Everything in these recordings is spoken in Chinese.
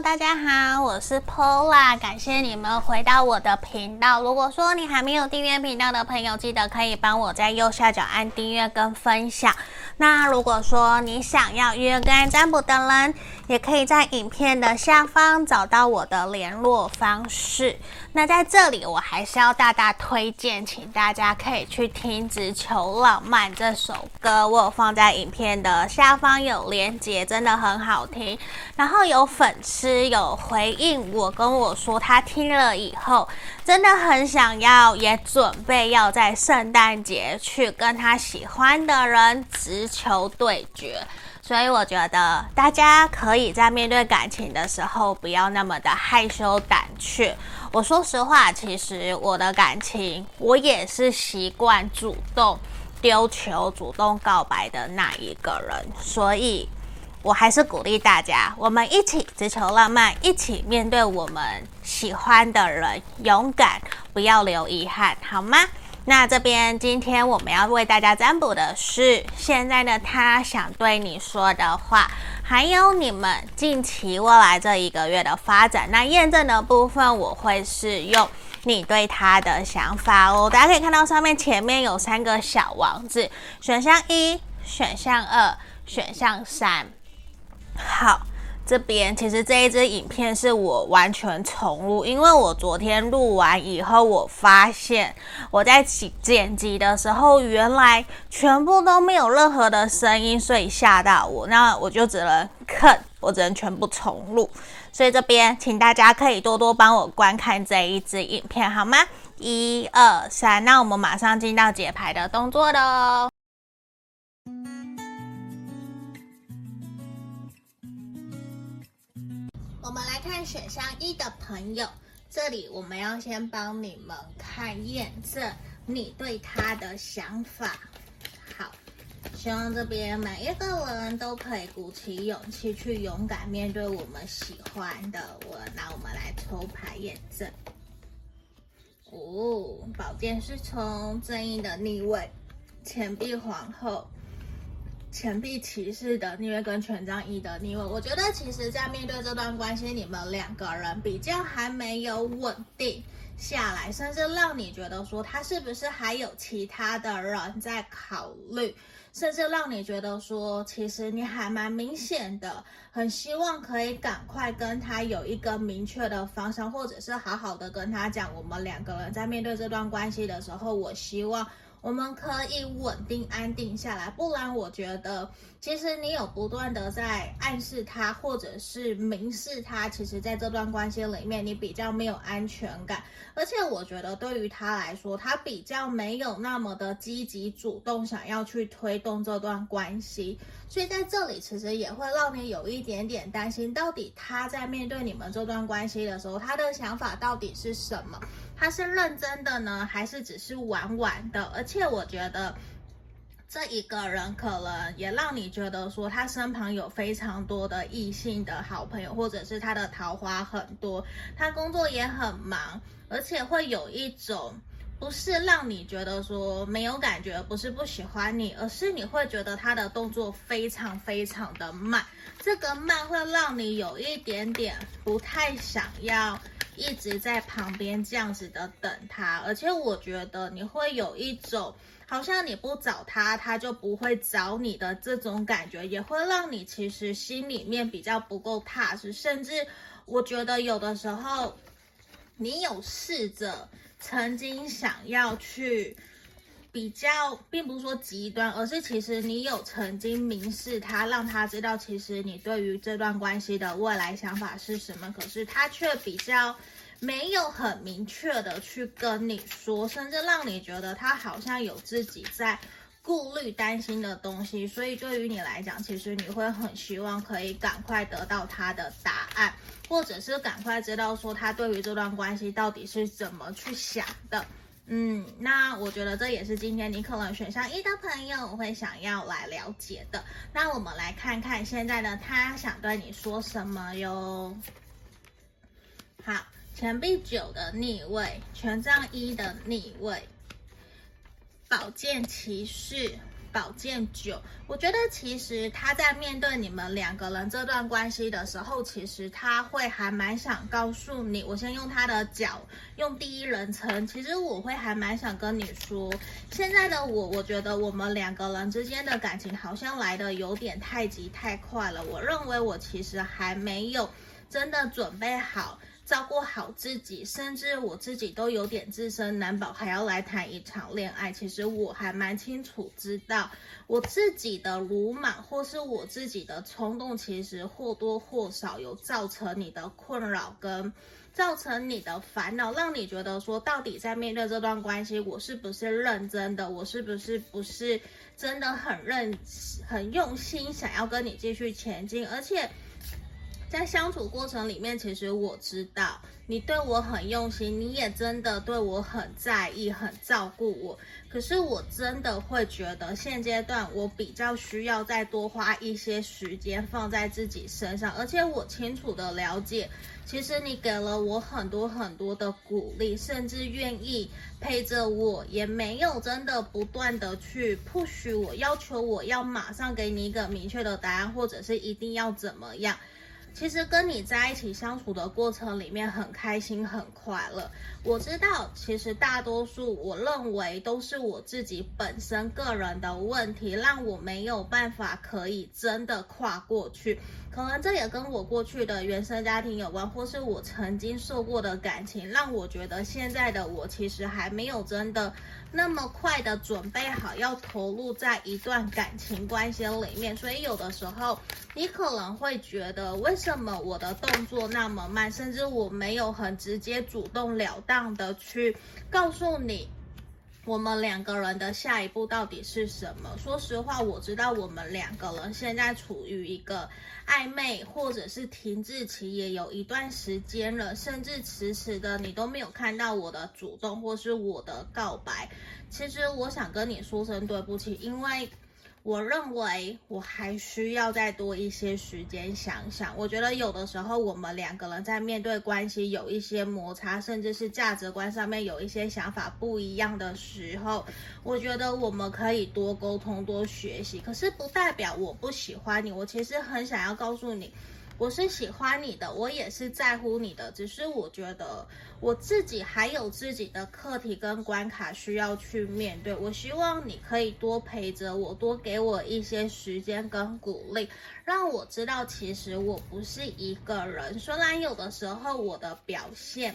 大家好，我是 Pola，感谢你们回到我的频道。如果说你还没有订阅频道的朋友，记得可以帮我在右下角按订阅跟分享。那如果说你想要约跟占卜的人，也可以在影片的下方找到我的联络方式。那在这里，我还是要大大推荐，请大家可以去听《直球浪漫》这首歌，我有放在影片的下方有连结，真的很好听。然后有粉丝有回应我，跟我说他听了以后，真的很想要，也准备要在圣诞节去跟他喜欢的人直球对决。所以我觉得大家可以在面对感情的时候，不要那么的害羞胆怯。我说实话，其实我的感情，我也是习惯主动丢球、主动告白的那一个人。所以，我还是鼓励大家，我们一起追求浪漫，一起面对我们喜欢的人，勇敢，不要留遗憾，好吗？那这边今天我们要为大家占卜的是现在的他想对你说的话，还有你们近期未来这一个月的发展。那验证的部分我会是用你对他的想法哦。大家可以看到上面前面有三个小王子，选项一、选项二、选项三。好。这边其实这一支影片是我完全重录，因为我昨天录完以后，我发现我在剪剪辑的时候，原来全部都没有任何的声音，所以吓到我。那我就只能看，我只能全部重录。所以这边请大家可以多多帮我观看这一支影片，好吗？一二三，那我们马上进到解牌的动作喽。我们来看选项一的朋友，这里我们要先帮你们看验证你对他的想法。好，希望这边每一个人都可以鼓起勇气去勇敢面对我们喜欢的我。那我们来抽牌验证。哦，宝剑侍从，正义的逆位，钱币皇后。钱币骑士的逆位跟权杖一的逆位，我觉得其实，在面对这段关系，你们两个人比较还没有稳定下来，甚至让你觉得说他是不是还有其他的人在考虑，甚至让你觉得说，其实你还蛮明显的，很希望可以赶快跟他有一个明确的方向，或者是好好的跟他讲，我们两个人在面对这段关系的时候，我希望。我们可以稳定安定下来，不然我觉得，其实你有不断的在暗示他，或者是明示他，其实在这段关系里面，你比较没有安全感，而且我觉得对于他来说，他比较没有那么的积极主动想要去推动这段关系，所以在这里其实也会让你有一点点担心，到底他在面对你们这段关系的时候，他的想法到底是什么？他是认真的呢，还是只是玩玩的？而且我觉得这一个人可能也让你觉得说，他身旁有非常多的异性的好朋友，或者是他的桃花很多，他工作也很忙，而且会有一种不是让你觉得说没有感觉，不是不喜欢你，而是你会觉得他的动作非常非常的慢，这个慢会让你有一点点不太想要。一直在旁边这样子的等他，而且我觉得你会有一种好像你不找他，他就不会找你的这种感觉，也会让你其实心里面比较不够踏实，甚至我觉得有的时候你有试着曾经想要去。比较并不是说极端，而是其实你有曾经明示他，让他知道其实你对于这段关系的未来想法是什么，可是他却比较没有很明确的去跟你说，甚至让你觉得他好像有自己在顾虑、担心的东西。所以对于你来讲，其实你会很希望可以赶快得到他的答案，或者是赶快知道说他对于这段关系到底是怎么去想的。嗯，那我觉得这也是今天你可能选项一的朋友会想要来了解的。那我们来看看现在呢他想对你说什么哟。好，钱币九的逆位，权杖一的逆位，宝剑骑士，宝剑九，我觉得其实他在面对你们两个人这段关系的时候，其实他会还蛮想告诉你。我先用他的脚，用第一人称，其实我会还蛮想跟你说，现在的我，我觉得我们两个人之间的感情好像来的有点太急太快了。我认为我其实还没有真的准备好。照顾好自己，甚至我自己都有点自身难保，还要来谈一场恋爱。其实我还蛮清楚知道，我自己的鲁莽或是我自己的冲动，其实或多或少有造成你的困扰，跟造成你的烦恼，让你觉得说，到底在面对这段关系，我是不是认真的？我是不是不是真的很认很用心，想要跟你继续前进，而且。在相处过程里面，其实我知道你对我很用心，你也真的对我很在意，很照顾我。可是我真的会觉得现阶段我比较需要再多花一些时间放在自己身上，而且我清楚的了解，其实你给了我很多很多的鼓励，甚至愿意陪着我，也没有真的不断的去 push 我，要求我要马上给你一个明确的答案，或者是一定要怎么样。其实跟你在一起相处的过程里面很开心很快乐。我知道，其实大多数我认为都是我自己本身个人的问题，让我没有办法可以真的跨过去。可能这也跟我过去的原生家庭有关，或是我曾经受过的感情，让我觉得现在的我其实还没有真的那么快的准备好要投入在一段感情关系里面。所以有的时候你可能会觉得，为什么我的动作那么慢，甚至我没有很直接主动了当的去告诉你。我们两个人的下一步到底是什么？说实话，我知道我们两个人现在处于一个暧昧或者是停滞期，也有一段时间了，甚至迟迟的你都没有看到我的主动或是我的告白。其实我想跟你说声对不起，因为。我认为我还需要再多一些时间想想。我觉得有的时候我们两个人在面对关系有一些摩擦，甚至是价值观上面有一些想法不一样的时候，我觉得我们可以多沟通、多学习。可是不代表我不喜欢你，我其实很想要告诉你。我是喜欢你的，我也是在乎你的，只是我觉得我自己还有自己的课题跟关卡需要去面对。我希望你可以多陪着我，多给我一些时间跟鼓励，让我知道其实我不是一个人。虽然有的时候我的表现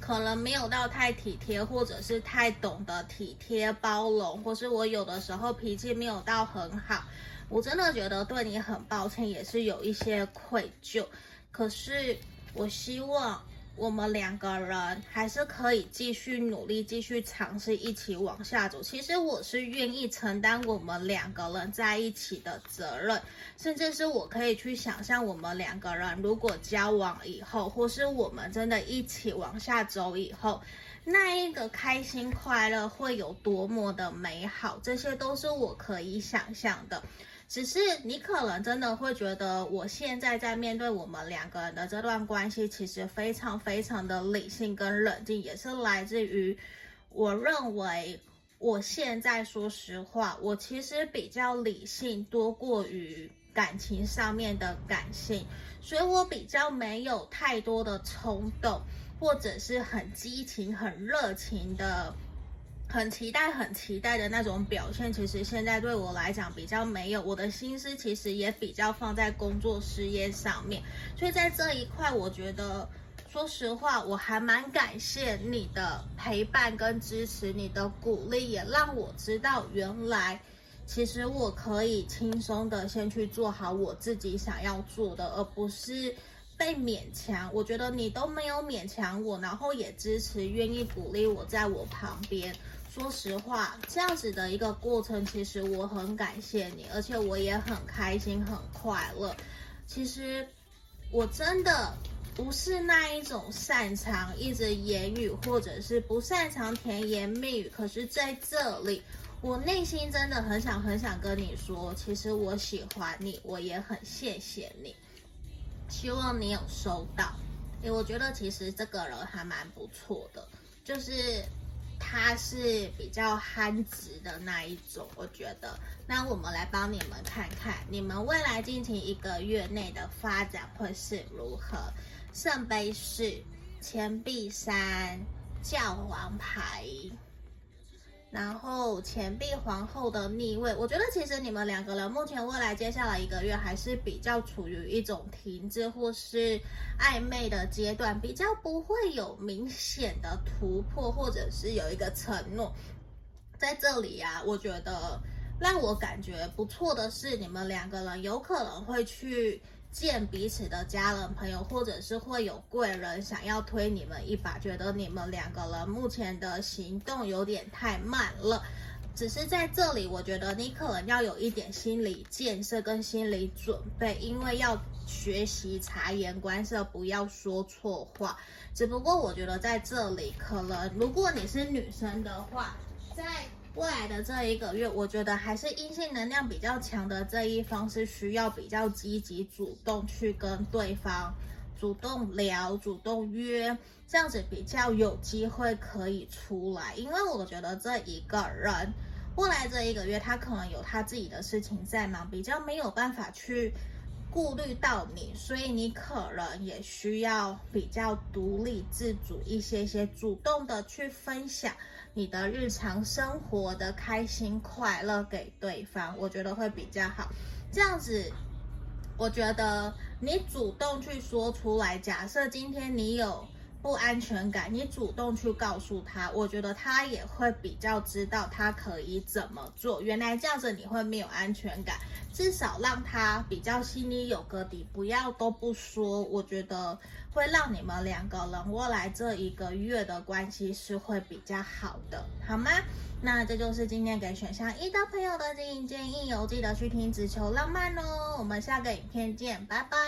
可能没有到太体贴，或者是太懂得体贴包容，或是我有的时候脾气没有到很好。我真的觉得对你很抱歉，也是有一些愧疚。可是我希望我们两个人还是可以继续努力，继续尝试一起往下走。其实我是愿意承担我们两个人在一起的责任，甚至是我可以去想象我们两个人如果交往以后，或是我们真的一起往下走以后，那一个开心快乐会有多么的美好，这些都是我可以想象的。只是你可能真的会觉得，我现在在面对我们两个人的这段关系，其实非常非常的理性跟冷静，也是来自于我认为我现在说实话，我其实比较理性多过于感情上面的感性，所以我比较没有太多的冲动，或者是很激情、很热情的。很期待，很期待的那种表现，其实现在对我来讲比较没有，我的心思其实也比较放在工作事业上面，所以在这一块，我觉得，说实话，我还蛮感谢你的陪伴跟支持，你的鼓励也让我知道，原来其实我可以轻松的先去做好我自己想要做的，而不是被勉强。我觉得你都没有勉强我，然后也支持，愿意鼓励我在我旁边。说实话，这样子的一个过程，其实我很感谢你，而且我也很开心、很快乐。其实我真的不是那一种擅长一直言语，或者是不擅长甜言蜜语。可是在这里，我内心真的很想、很想跟你说，其实我喜欢你，我也很谢谢你。希望你有收到。诶，我觉得其实这个人还蛮不错的，就是。它是比较憨直的那一种，我觉得。那我们来帮你们看看，你们未来进行一个月内的发展会是如何？圣杯四、钱币三、教皇牌。然后钱币皇后的逆位，我觉得其实你们两个人目前未来接下来一个月还是比较处于一种停滞或是暧昧的阶段，比较不会有明显的突破，或者是有一个承诺。在这里啊，我觉得让我感觉不错的是，你们两个人有可能会去。见彼此的家人朋友，或者是会有贵人想要推你们一把，觉得你们两个人目前的行动有点太慢了。只是在这里，我觉得你可能要有一点心理建设跟心理准备，因为要学习察言观色，不要说错话。只不过我觉得在这里，可能如果你是女生的话，在。未来的这一个月，我觉得还是阴性能量比较强的这一方是需要比较积极主动去跟对方主动聊、主动约，这样子比较有机会可以出来。因为我觉得这一个人未来这一个月，他可能有他自己的事情在忙，比较没有办法去顾虑到你，所以你可能也需要比较独立自主一些些，主动的去分享。你的日常生活的开心快乐给对方，我觉得会比较好。这样子，我觉得你主动去说出来。假设今天你有不安全感，你主动去告诉他，我觉得他也会比较知道他可以怎么做。原来这样子你会没有安全感，至少让他比较心里有个底，不要都不说。我觉得。会让你们两个人未来这一个月的关系是会比较好的，好吗？那这就是今天给选项一的朋友的经营建议哦，记得去听只求浪漫哦。我们下个影片见，拜拜。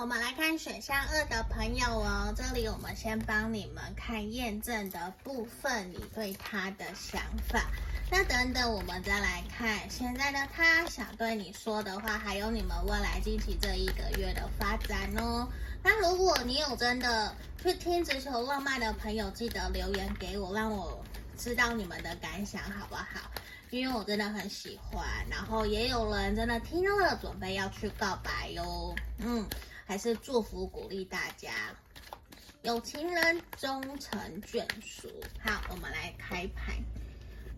我们来看选项二的朋友哦，这里我们先帮你们看验证的部分，你对他的想法。那等等，我们再来看现在的他想对你说的话，还有你们未来近期这一个月的发展哦。那如果你有真的去听直球浪漫的朋友，记得留言给我，让我知道你们的感想好不好？因为我真的很喜欢。然后也有人真的听了，准备要去告白哟。嗯，还是祝福鼓励大家，有情人终成眷属。好，我们来开牌。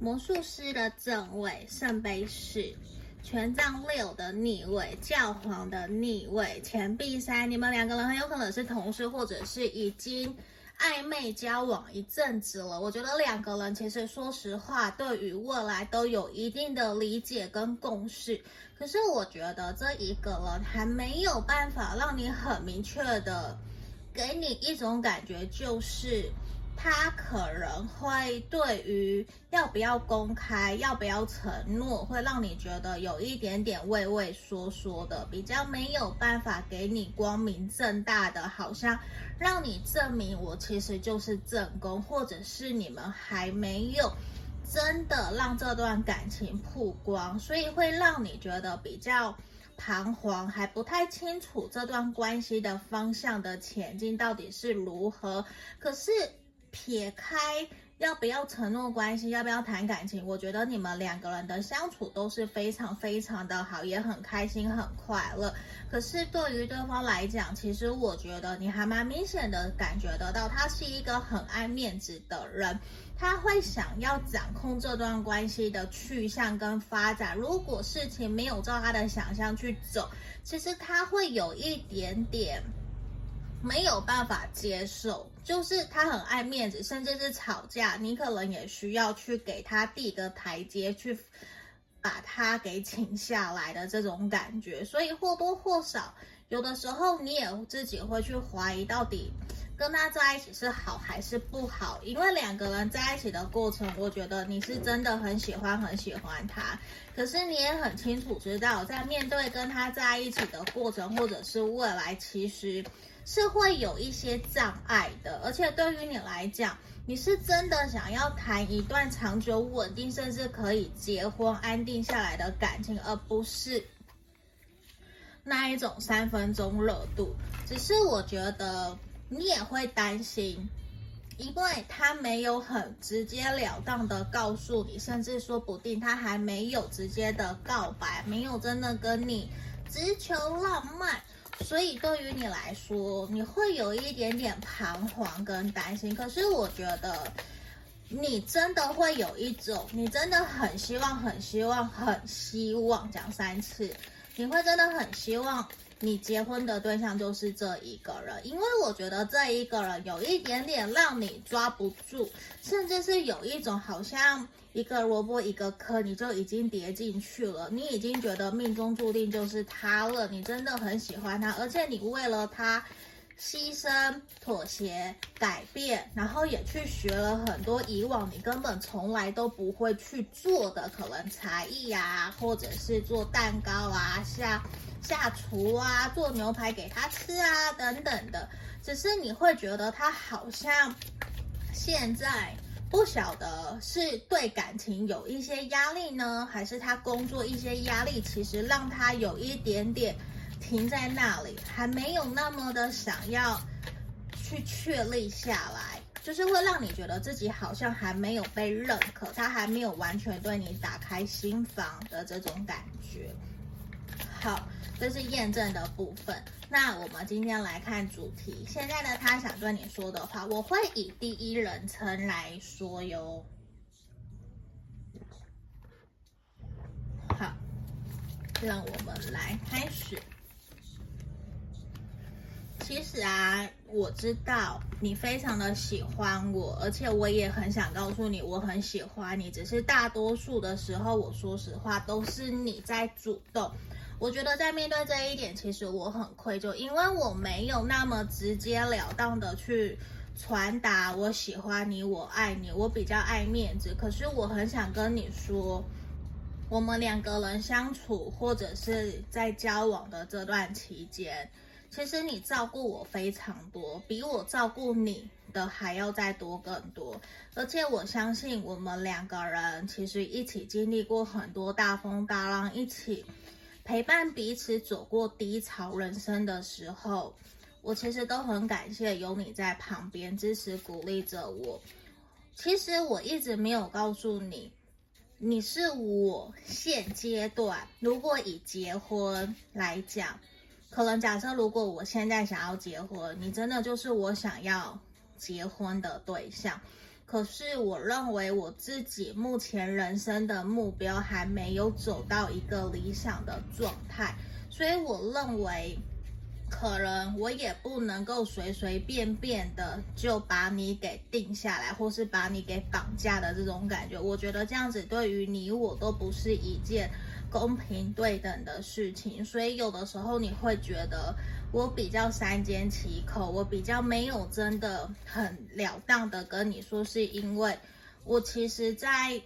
魔术师的正位，圣杯四，权杖六的逆位，教皇的逆位，钱币三。你们两个人很有可能是同事，或者是已经暧昧交往一阵子了。我觉得两个人其实说实话，对于未来都有一定的理解跟共识。可是我觉得这一个人还没有办法让你很明确的给你一种感觉，就是。他可能会对于要不要公开、要不要承诺，会让你觉得有一点点畏畏缩缩的，比较没有办法给你光明正大的，好像让你证明我其实就是正宫，或者是你们还没有真的让这段感情曝光，所以会让你觉得比较彷徨，还不太清楚这段关系的方向的前进到底是如何。可是。撇开要不要承诺关系，要不要谈感情，我觉得你们两个人的相处都是非常非常的好，也很开心很快乐。可是对于对方来讲，其实我觉得你还蛮明显的感觉得到，他是一个很爱面子的人，他会想要掌控这段关系的去向跟发展。如果事情没有照他的想象去走，其实他会有一点点。没有办法接受，就是他很爱面子，甚至是吵架，你可能也需要去给他递个台阶，去把他给请下来的这种感觉。所以或多或少，有的时候你也自己会去怀疑，到底跟他在一起是好还是不好？因为两个人在一起的过程，我觉得你是真的很喜欢很喜欢他，可是你也很清楚知道，在面对跟他在一起的过程，或者是未来，其实。是会有一些障碍的，而且对于你来讲，你是真的想要谈一段长久稳定，甚至可以结婚安定下来的感情，而不是那一种三分钟热度。只是我觉得你也会担心，因为他没有很直截了当的告诉你，甚至说不定他还没有直接的告白，没有真的跟你直球浪漫。所以对于你来说，你会有一点点彷徨跟担心。可是我觉得，你真的会有一种，你真的很希望、很希望、很希望讲三次，你会真的很希望你结婚的对象就是这一个人，因为我觉得这一个人有一点点让你抓不住，甚至是有一种好像。一个萝卜一个坑，你就已经跌进去了。你已经觉得命中注定就是他了。你真的很喜欢他，而且你为了他牺牲、妥协、改变，然后也去学了很多以往你根本从来都不会去做的，可能才艺啊，或者是做蛋糕啊、下下厨啊、做牛排给他吃啊等等的。只是你会觉得他好像现在。不晓得是对感情有一些压力呢，还是他工作一些压力，其实让他有一点点停在那里，还没有那么的想要去确立下来，就是会让你觉得自己好像还没有被认可，他还没有完全对你打开心房的这种感觉。好。这是验证的部分。那我们今天来看主题。现在呢，他想对你说的话，我会以第一人称来说哟。好，让我们来开始。其实啊，我知道你非常的喜欢我，而且我也很想告诉你，我很喜欢你。只是大多数的时候，我说实话，都是你在主动。我觉得在面对这一点，其实我很愧疚，因为我没有那么直截了当的去传达我喜欢你，我爱你，我比较爱面子。可是我很想跟你说，我们两个人相处或者是在交往的这段期间，其实你照顾我非常多，比我照顾你的还要再多更多。而且我相信我们两个人其实一起经历过很多大风大浪，一起。陪伴彼此走过低潮人生的时候，我其实都很感谢有你在旁边支持鼓励着我。其实我一直没有告诉你，你是我现阶段如果以结婚来讲，可能假设如果我现在想要结婚，你真的就是我想要结婚的对象。可是我认为我自己目前人生的目标还没有走到一个理想的状态，所以我认为可能我也不能够随随便便的就把你给定下来，或是把你给绑架的这种感觉，我觉得这样子对于你我都不是一件公平对等的事情，所以有的时候你会觉得。我比较三缄其口，我比较没有真的很了当的跟你说，是因为我其实，在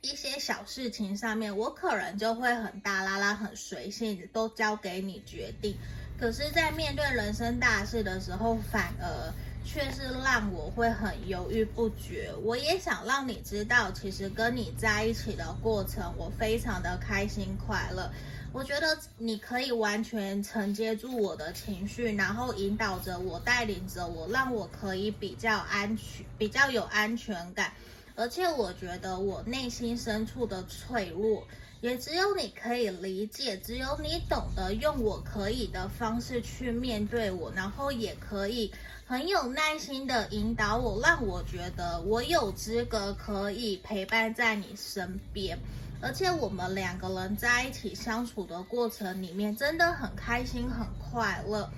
一些小事情上面，我可能就会很大剌剌、很随性，都交给你决定。可是，在面对人生大事的时候，反而却是让我会很犹豫不决。我也想让你知道，其实跟你在一起的过程，我非常的开心快乐。我觉得你可以完全承接住我的情绪，然后引导着我，带领着我，让我可以比较安全，比较有安全感。而且我觉得我内心深处的脆弱，也只有你可以理解，只有你懂得用我可以的方式去面对我，然后也可以很有耐心的引导我，让我觉得我有资格可以陪伴在你身边。而且我们两个人在一起相处的过程里面，真的很开心、很快乐，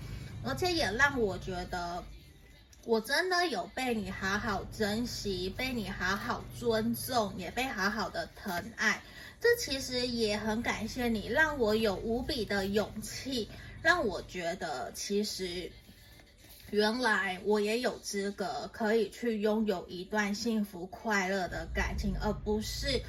而且也让我觉得，我真的有被你好好珍惜，被你好好尊重，也被好好的疼爱。这其实也很感谢你，让我有无比的勇气，让我觉得其实原来我也有资格可以去拥有一段幸福快乐的感情，而不是。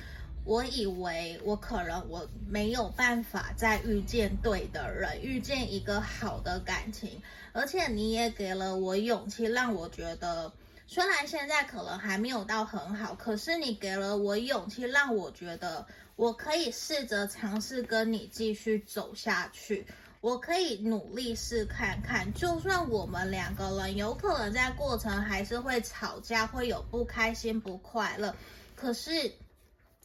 我以为我可能我没有办法再遇见对的人，遇见一个好的感情，而且你也给了我勇气，让我觉得虽然现在可能还没有到很好，可是你给了我勇气，让我觉得我可以试着尝试跟你继续走下去。我可以努力试看看，就算我们两个人有可能在过程还是会吵架，会有不开心、不快乐，可是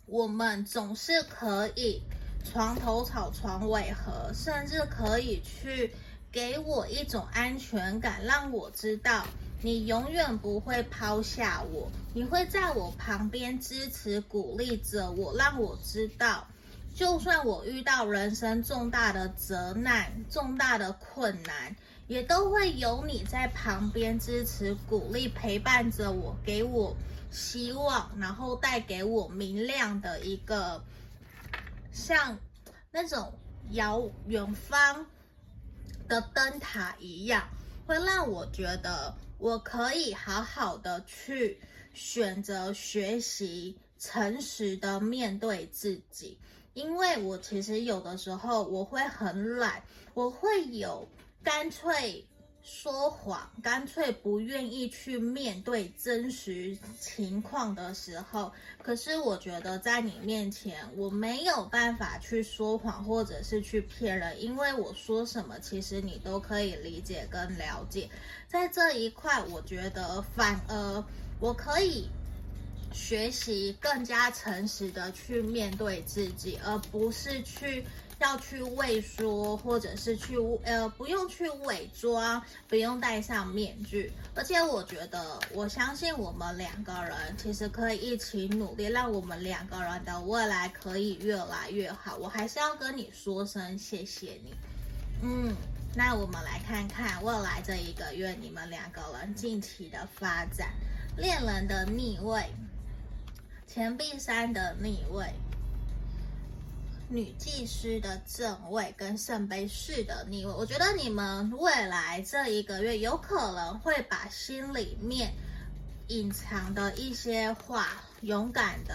我们总是可以床头吵，床尾和，甚至可以去给我一种安全感，让我知道你永远不会抛下我，你会在我旁边支持、鼓励着我，让我知道。就算我遇到人生重大的责难、重大的困难，也都会有你在旁边支持、鼓励、陪伴着我，给我希望，然后带给我明亮的一个像那种遥远方的灯塔一样，会让我觉得我可以好好的去选择学习，诚实的面对自己。因为我其实有的时候我会很懒，我会有干脆说谎、干脆不愿意去面对真实情况的时候。可是我觉得在你面前，我没有办法去说谎或者是去骗人，因为我说什么，其实你都可以理解跟了解。在这一块，我觉得反而我可以。学习更加诚实的去面对自己，而不是去要去畏缩，或者是去呃不用去伪装，不用戴上面具。而且我觉得，我相信我们两个人其实可以一起努力，让我们两个人的未来可以越来越好。我还是要跟你说声谢谢你。嗯，那我们来看看未来这一个月你们两个人近期的发展，恋人的逆位。钱币三的逆位，女祭司的正位跟圣杯四的逆位，我觉得你们未来这一个月有可能会把心里面隐藏的一些话，勇敢的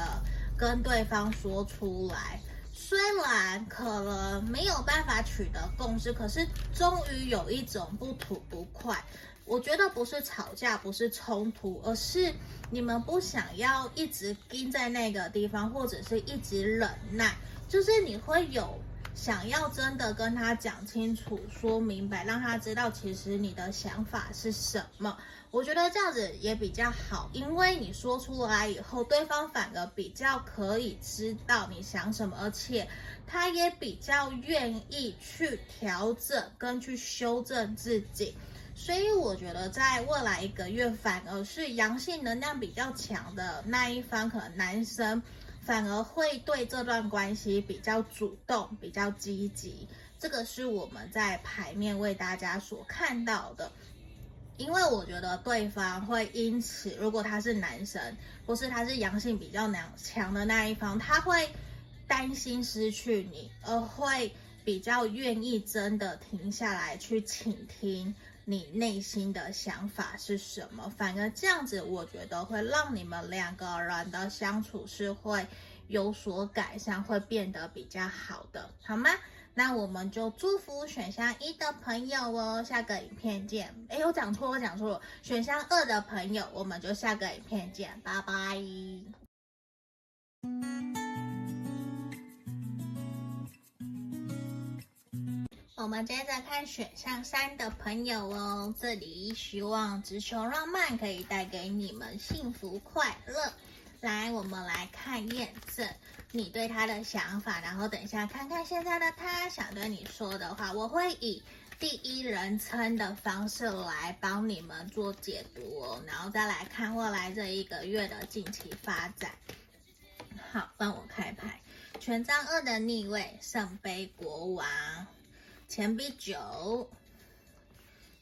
跟对方说出来。虽然可能没有办法取得共识，可是终于有一种不吐不快。我觉得不是吵架，不是冲突，而是你们不想要一直盯在那个地方，或者是一直忍耐。就是你会有想要真的跟他讲清楚、说明白，让他知道其实你的想法是什么。我觉得这样子也比较好，因为你说出来以后，对方反而比较可以知道你想什么，而且他也比较愿意去调整跟去修正自己。所以我觉得，在未来一个月，反而是阳性能量比较强的那一方，可能男生反而会对这段关系比较主动、比较积极。这个是我们在牌面为大家所看到的。因为我觉得对方会因此，如果他是男生，或是他是阳性比较强的那一方，他会担心失去你，而会比较愿意真的停下来去倾听。你内心的想法是什么？反而这样子，我觉得会让你们两个人的相处是会有所改善，会变得比较好的，好吗？那我们就祝福选项一的朋友哦，下个影片见。哎，我讲错，我讲错了，选项二的朋友，我们就下个影片见，拜拜。我们接着看选项三的朋友哦，这里希望直球浪漫可以带给你们幸福快乐。来，我们来看验证你对他的想法，然后等一下看看现在的他想对你说的话。我会以第一人称的方式来帮你们做解读哦，然后再来看未来这一个月的近期发展。好，帮我开牌，权杖二的逆位，圣杯国王。钱币九，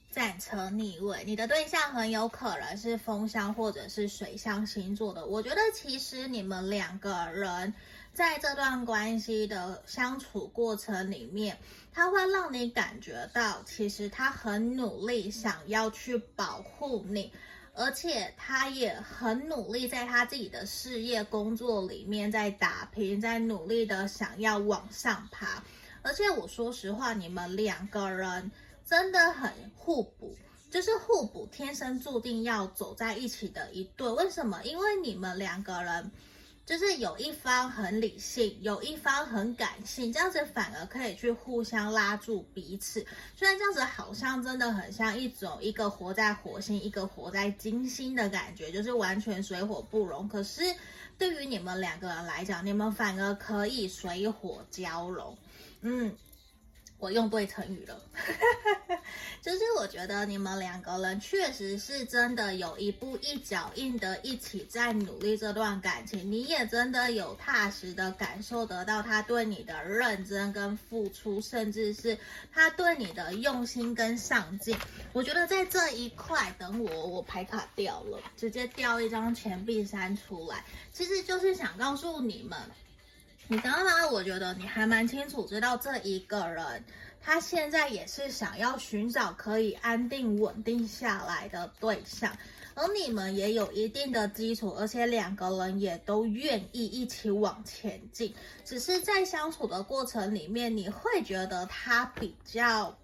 战车逆位，你的对象很有可能是风象或者是水象星座的。我觉得其实你们两个人在这段关系的相处过程里面，他会让你感觉到，其实他很努力想要去保护你，而且他也很努力在他自己的事业工作里面在打拼，在努力的想要往上爬。而且我说实话，你们两个人真的很互补，就是互补，天生注定要走在一起的一对。为什么？因为你们两个人就是有一方很理性，有一方很感性，这样子反而可以去互相拉住彼此。虽然这样子好像真的很像一种一个活在火星，一个活在金星的感觉，就是完全水火不容。可是对于你们两个人来讲，你们反而可以水火交融。嗯。我用对成语了，就是我觉得你们两个人确实是真的有一步一脚印的一起在努力这段感情，你也真的有踏实的感受得到他对你的认真跟付出，甚至是他对你的用心跟上进。我觉得在这一块，等我我牌卡掉了，直接掉一张钱币三出来，其实就是想告诉你们。你知道吗？我觉得你还蛮清楚知道这一个人，他现在也是想要寻找可以安定稳定下来的对象，而你们也有一定的基础，而且两个人也都愿意一起往前进。只是在相处的过程里面，你会觉得他比较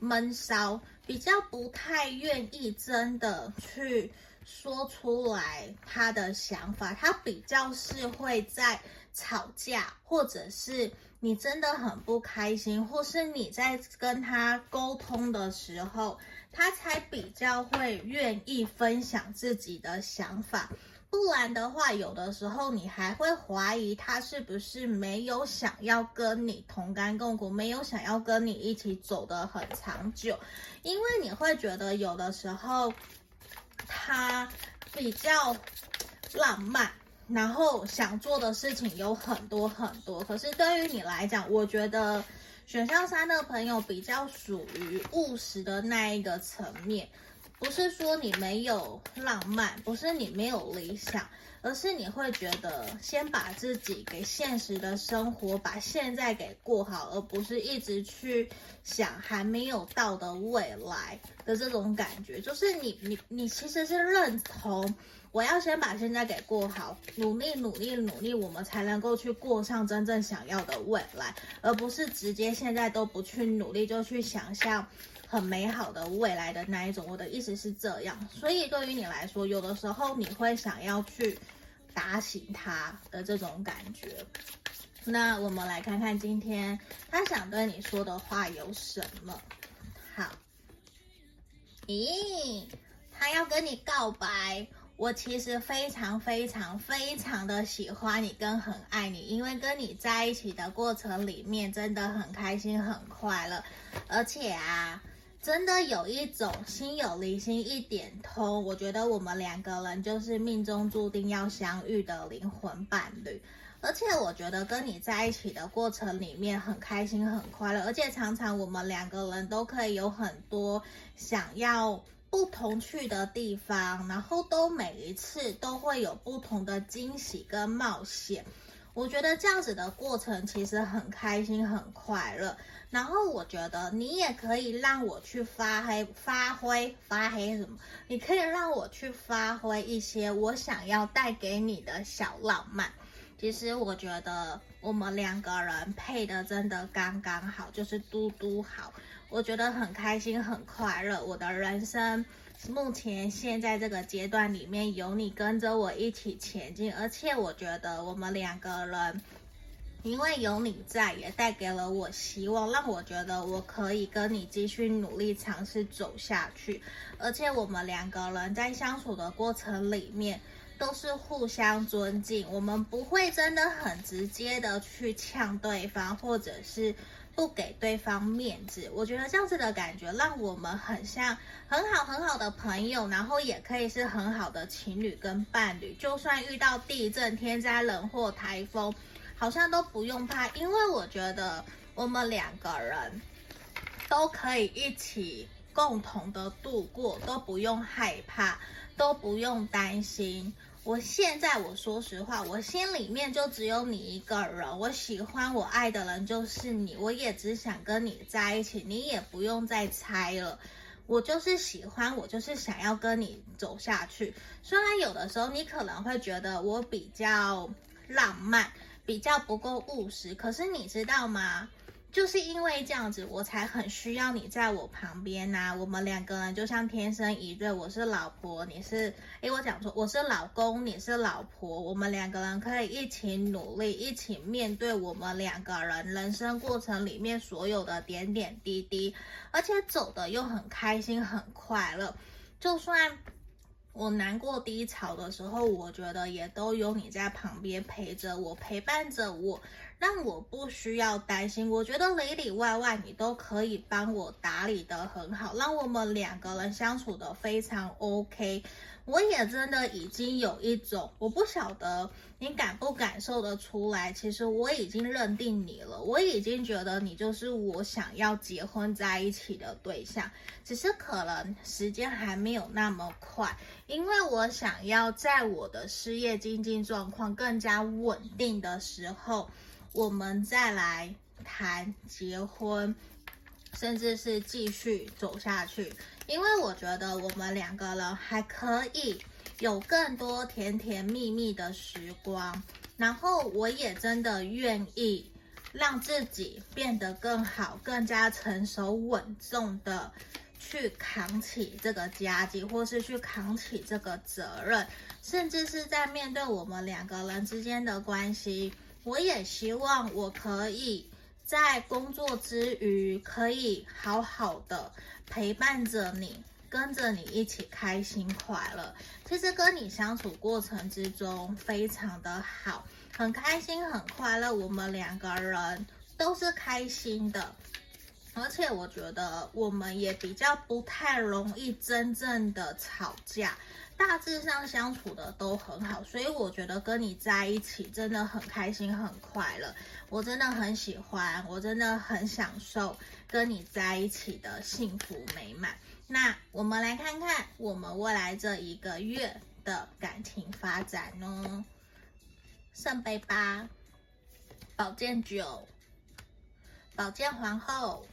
闷骚，比较不太愿意真的去说出来他的想法，他比较是会在。吵架，或者是你真的很不开心，或是你在跟他沟通的时候，他才比较会愿意分享自己的想法。不然的话，有的时候你还会怀疑他是不是没有想要跟你同甘共苦，没有想要跟你一起走得很长久，因为你会觉得有的时候他比较浪漫。然后想做的事情有很多很多，可是对于你来讲，我觉得选项三的朋友比较属于务实的那一个层面，不是说你没有浪漫，不是你没有理想，而是你会觉得先把自己给现实的生活，把现在给过好，而不是一直去想还没有到的未来的这种感觉，就是你你你其实是认同。我要先把现在给过好，努力努力努力，我们才能够去过上真正想要的未来，而不是直接现在都不去努力就去想象很美好的未来的那一种。我的意思是这样，所以对于你来说，有的时候你会想要去打醒他的这种感觉。那我们来看看今天他想对你说的话有什么？好，咦，他要跟你告白。我其实非常非常非常的喜欢你，跟很爱你，因为跟你在一起的过程里面真的很开心很快乐，而且啊，真的有一种心有灵犀一点通，我觉得我们两个人就是命中注定要相遇的灵魂伴侣，而且我觉得跟你在一起的过程里面很开心很快乐，而且常常我们两个人都可以有很多想要。不同去的地方，然后都每一次都会有不同的惊喜跟冒险。我觉得这样子的过程其实很开心很快乐。然后我觉得你也可以让我去发挥发挥发挥什么？你可以让我去发挥一些我想要带给你的小浪漫。其实我觉得我们两个人配的真的刚刚好，就是嘟嘟好。我觉得很开心，很快乐。我的人生目前现在这个阶段里面有你跟着我一起前进，而且我觉得我们两个人因为有你在，也带给了我希望，让我觉得我可以跟你继续努力尝试走下去。而且我们两个人在相处的过程里面都是互相尊敬，我们不会真的很直接的去呛对方，或者是。不给对方面子，我觉得这样子的感觉让我们很像很好很好的朋友，然后也可以是很好的情侣跟伴侣。就算遇到地震、天灾人祸、台风，好像都不用怕，因为我觉得我们两个人都可以一起共同的度过，都不用害怕，都不用担心。我现在我说实话，我心里面就只有你一个人。我喜欢我爱的人就是你，我也只想跟你在一起，你也不用再猜了。我就是喜欢，我就是想要跟你走下去。虽然有的时候你可能会觉得我比较浪漫，比较不够务实，可是你知道吗？就是因为这样子，我才很需要你在我旁边呐、我们两个人就像天生一对，我是老婆，你是，诶，我讲错，我是老公，你是老婆，我们两个人可以一起努力，一起面对我们两个人人生过程里面所有的点点滴滴，而且走得又很开心，很快乐。就算我难过低潮的时候，我觉得也都有你在旁边陪着我，陪伴着我。让我不需要担心，我觉得里里外外你都可以帮我打理得很好，让我们两个人相处得非常 OK。我也真的已经有一种，我不晓得你感不感受得出来，其实我已经认定你了，我已经觉得你就是我想要结婚在一起的对象，只是可能时间还没有那么快，因为我想要在我的事业经济状况更加稳定的时候。我们再来谈结婚，甚至是继续走下去，因为我觉得我们两个人还可以有更多甜甜蜜蜜的时光。然后我也真的愿意让自己变得更好，更加成熟稳重的去扛起这个家计，或是去扛起这个责任，甚至是在面对我们两个人之间的关系。我也希望我可以在工作之余，可以好好的陪伴着你，跟着你一起开心快乐。其实跟你相处过程之中非常的好，很开心很快乐，我们两个人都是开心的，而且我觉得我们也比较不太容易真正的吵架。大致上相处的都很好，所以我觉得跟你在一起真的很开心、很快乐。我真的很喜欢，我真的很享受跟你在一起的幸福美满。那我们来看看我们未来这一个月的感情发展哦。圣杯八，宝剑九，宝剑皇后。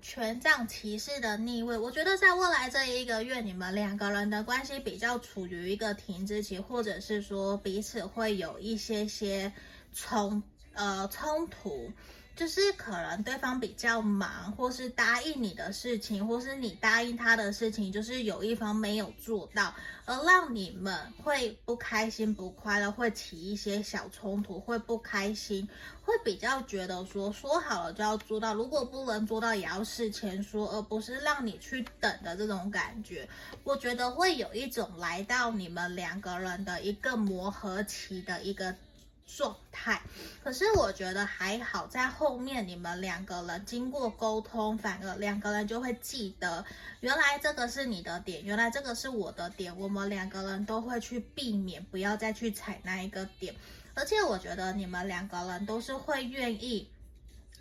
权杖骑士的逆位，我觉得在未来这一个月，你们两个人的关系比较处于一个停滞期，或者是说彼此会有一些些冲呃冲突。就是可能对方比较忙，或是答应你的事情，或是你答应他的事情，就是有一方没有做到，而让你们会不开心、不快乐，会起一些小冲突，会不开心，会比较觉得说说好了就要做到，如果不能做到也要事前说，而不是让你去等的这种感觉。我觉得会有一种来到你们两个人的一个磨合期的一个。状态，可是我觉得还好，在后面你们两个人经过沟通，反而两个人就会记得，原来这个是你的点，原来这个是我的点，我们两个人都会去避免，不要再去踩那一个点，而且我觉得你们两个人都是会愿意。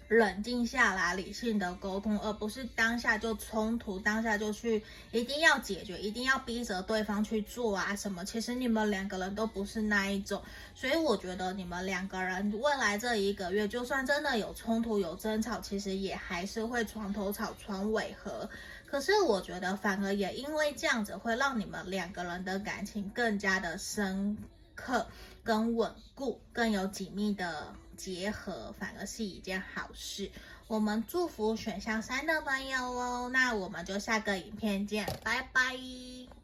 冷静下来，理性的沟通，而不是当下就冲突，当下就去一定要解决，一定要逼着对方去做啊什么。其实你们两个人都不是那一种，所以我觉得你们两个人未来这一个月，就算真的有冲突、有争吵，其实也还是会床头吵，床尾和。可是我觉得反而也因为这样子，会让你们两个人的感情更加的深刻、跟稳固，更有紧密的。结合反而是一件好事，我们祝福选项三的朋友哦，那我们就下个影片见，拜拜。